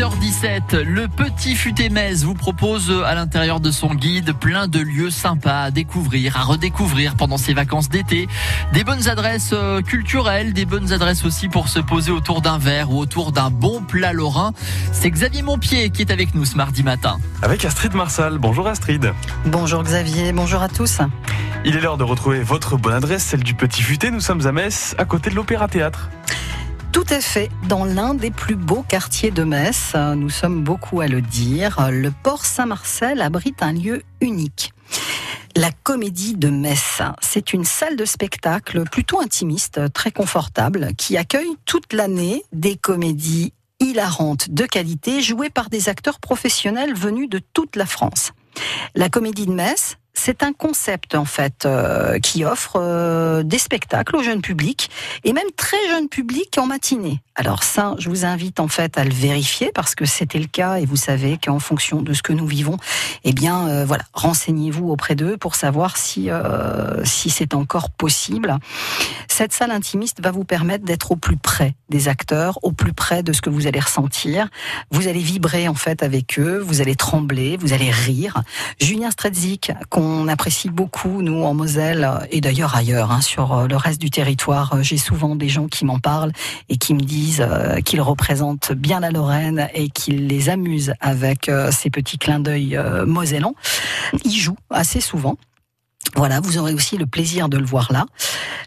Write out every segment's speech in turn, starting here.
8h17, le Petit Futé Metz vous propose à l'intérieur de son guide plein de lieux sympas à découvrir, à redécouvrir pendant ses vacances d'été. Des bonnes adresses euh, culturelles, des bonnes adresses aussi pour se poser autour d'un verre ou autour d'un bon plat lorrain. C'est Xavier Montpied qui est avec nous ce mardi matin. Avec Astrid Marsal. Bonjour Astrid. Bonjour Xavier, bonjour à tous. Il est l'heure de retrouver votre bonne adresse, celle du Petit Futé. Nous sommes à Metz, à côté de l'Opéra Théâtre. Tout à fait, dans l'un des plus beaux quartiers de Metz, nous sommes beaucoup à le dire, le port Saint-Marcel abrite un lieu unique. La Comédie de Metz, c'est une salle de spectacle plutôt intimiste, très confortable, qui accueille toute l'année des comédies hilarantes de qualité jouées par des acteurs professionnels venus de toute la France. La Comédie de Metz, c'est un concept en fait euh, qui offre euh, des spectacles au jeune public et même très jeune public en matinée. Alors ça, je vous invite en fait à le vérifier parce que c'était le cas et vous savez qu'en fonction de ce que nous vivons, eh bien euh, voilà, renseignez-vous auprès d'eux pour savoir si si c'est encore possible. Cette salle intimiste va vous permettre d'être au plus près des acteurs, au plus près de ce que vous allez ressentir. Vous allez vibrer en fait avec eux, vous allez trembler, vous allez rire. Julien Stretzik, qu'on apprécie beaucoup nous en Moselle et d'ailleurs ailleurs hein, sur le reste du territoire, j'ai souvent des gens qui m'en parlent et qui me disent euh, qu'il représente bien la Lorraine et qu'il les amuse avec euh, ces petits clins d'œil euh, mosellans. Il joue assez souvent. Voilà, vous aurez aussi le plaisir de le voir là.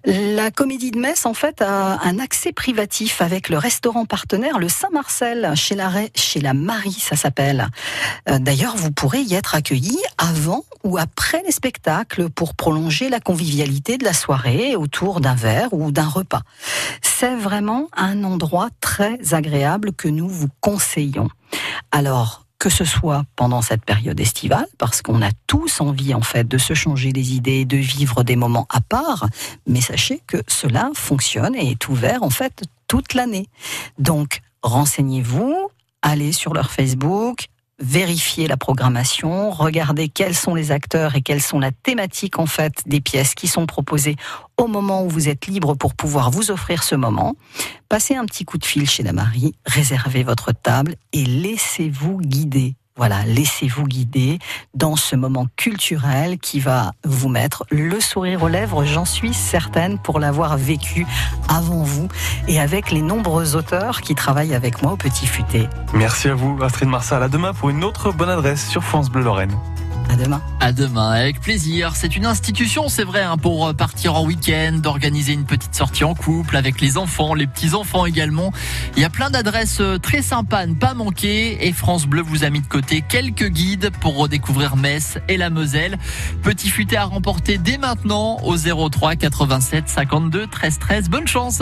La Comédie de Metz, en fait, a un accès privatif avec le restaurant partenaire, le Saint-Marcel, chez la, chez la Marie, ça s'appelle. Euh, d'ailleurs, vous pourrez y être accueilli avant ou après les spectacles pour prolonger la convivialité de la soirée autour d'un verre ou d'un repas. C'est vraiment un endroit très agréable que nous vous conseillons. Alors, que ce soit pendant cette période estivale, parce qu'on a tous envie en fait de se changer les idées, de vivre des moments à part, mais sachez que cela fonctionne et est ouvert en fait toute l'année. Donc renseignez-vous, allez sur leur Facebook, vérifier la programmation, regarder quels sont les acteurs et quelles sont la thématique en fait des pièces qui sont proposées au moment où vous êtes libre pour pouvoir vous offrir ce moment. Passez un petit coup de fil chez la Marie, réservez votre table et laissez-vous guider. Voilà, laissez-vous guider dans ce moment culturel qui va vous mettre le sourire aux lèvres, j'en suis certaine, pour l'avoir vécu avant vous et avec les nombreux auteurs qui travaillent avec moi au Petit Futé. Merci à vous, Astrid Marsal. À demain pour une autre bonne adresse sur France Bleu Lorraine. À demain. Demain, avec plaisir. C'est une institution, c'est vrai, hein, pour euh, partir en week-end, d'organiser une petite sortie en couple avec les enfants, les petits-enfants également. Il y a plein d'adresses euh, très sympas à ne pas manquer et France Bleu vous a mis de côté quelques guides pour redécouvrir Metz et la Moselle. Petit futé à remporter dès maintenant au 03 87 52 13 13. Bonne chance